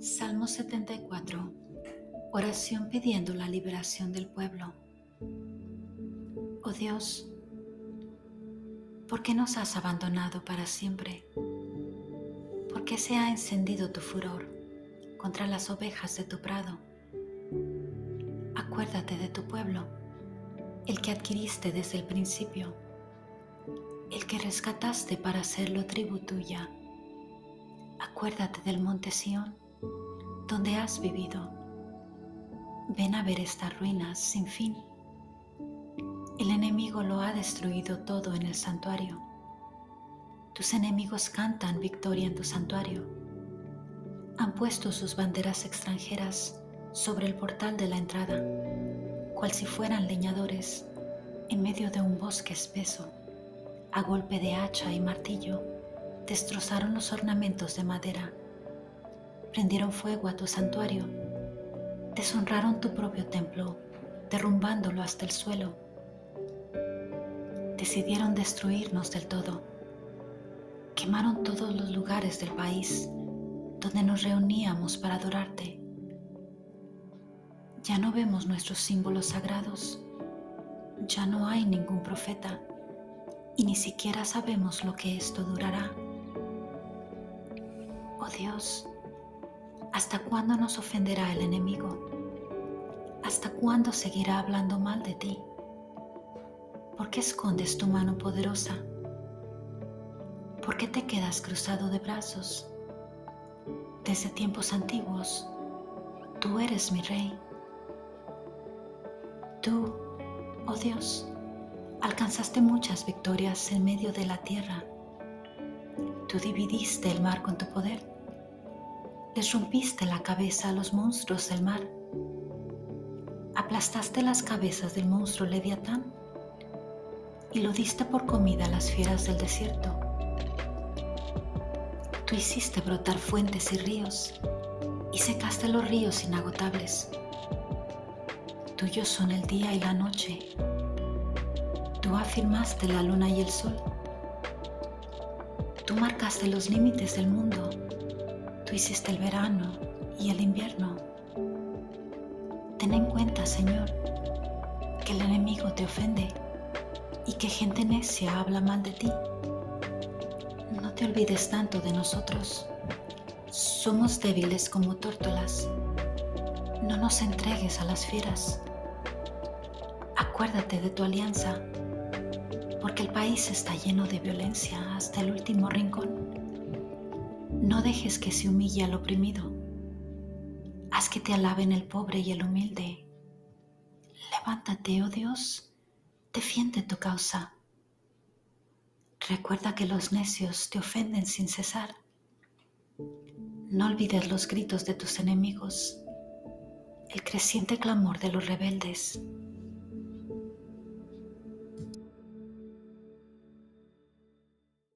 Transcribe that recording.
Salmo 74. Oración pidiendo la liberación del pueblo. Oh Dios, ¿por qué nos has abandonado para siempre? ¿Por qué se ha encendido tu furor contra las ovejas de tu prado? Acuérdate de tu pueblo, el que adquiriste desde el principio, el que rescataste para hacerlo tribu tuya. Acuérdate del monte Sión donde has vivido. Ven a ver estas ruinas sin fin. El enemigo lo ha destruido todo en el santuario. Tus enemigos cantan victoria en tu santuario. Han puesto sus banderas extranjeras sobre el portal de la entrada, cual si fueran leñadores en medio de un bosque espeso. A golpe de hacha y martillo, destrozaron los ornamentos de madera prendieron fuego a tu santuario, deshonraron tu propio templo, derrumbándolo hasta el suelo. Decidieron destruirnos del todo. Quemaron todos los lugares del país donde nos reuníamos para adorarte. Ya no vemos nuestros símbolos sagrados. Ya no hay ningún profeta y ni siquiera sabemos lo que esto durará. Oh Dios, ¿Hasta cuándo nos ofenderá el enemigo? ¿Hasta cuándo seguirá hablando mal de ti? ¿Por qué escondes tu mano poderosa? ¿Por qué te quedas cruzado de brazos? Desde tiempos antiguos, tú eres mi rey. Tú, oh Dios, alcanzaste muchas victorias en medio de la tierra. Tú dividiste el mar con tu poder les la cabeza a los monstruos del mar. Aplastaste las cabezas del monstruo Leviatán y lo diste por comida a las fieras del desierto. Tú hiciste brotar fuentes y ríos y secaste los ríos inagotables. Tuyos son el día y la noche. Tú afirmaste la luna y el sol. Tú marcaste los límites del mundo Tú hiciste el verano y el invierno. Ten en cuenta, Señor, que el enemigo te ofende y que gente necia habla mal de ti. No te olvides tanto de nosotros. Somos débiles como tórtolas. No nos entregues a las fieras. Acuérdate de tu alianza, porque el país está lleno de violencia hasta el último rincón. No dejes que se humille al oprimido. Haz que te alaben el pobre y el humilde. Levántate, oh Dios, defiende tu causa. Recuerda que los necios te ofenden sin cesar. No olvides los gritos de tus enemigos, el creciente clamor de los rebeldes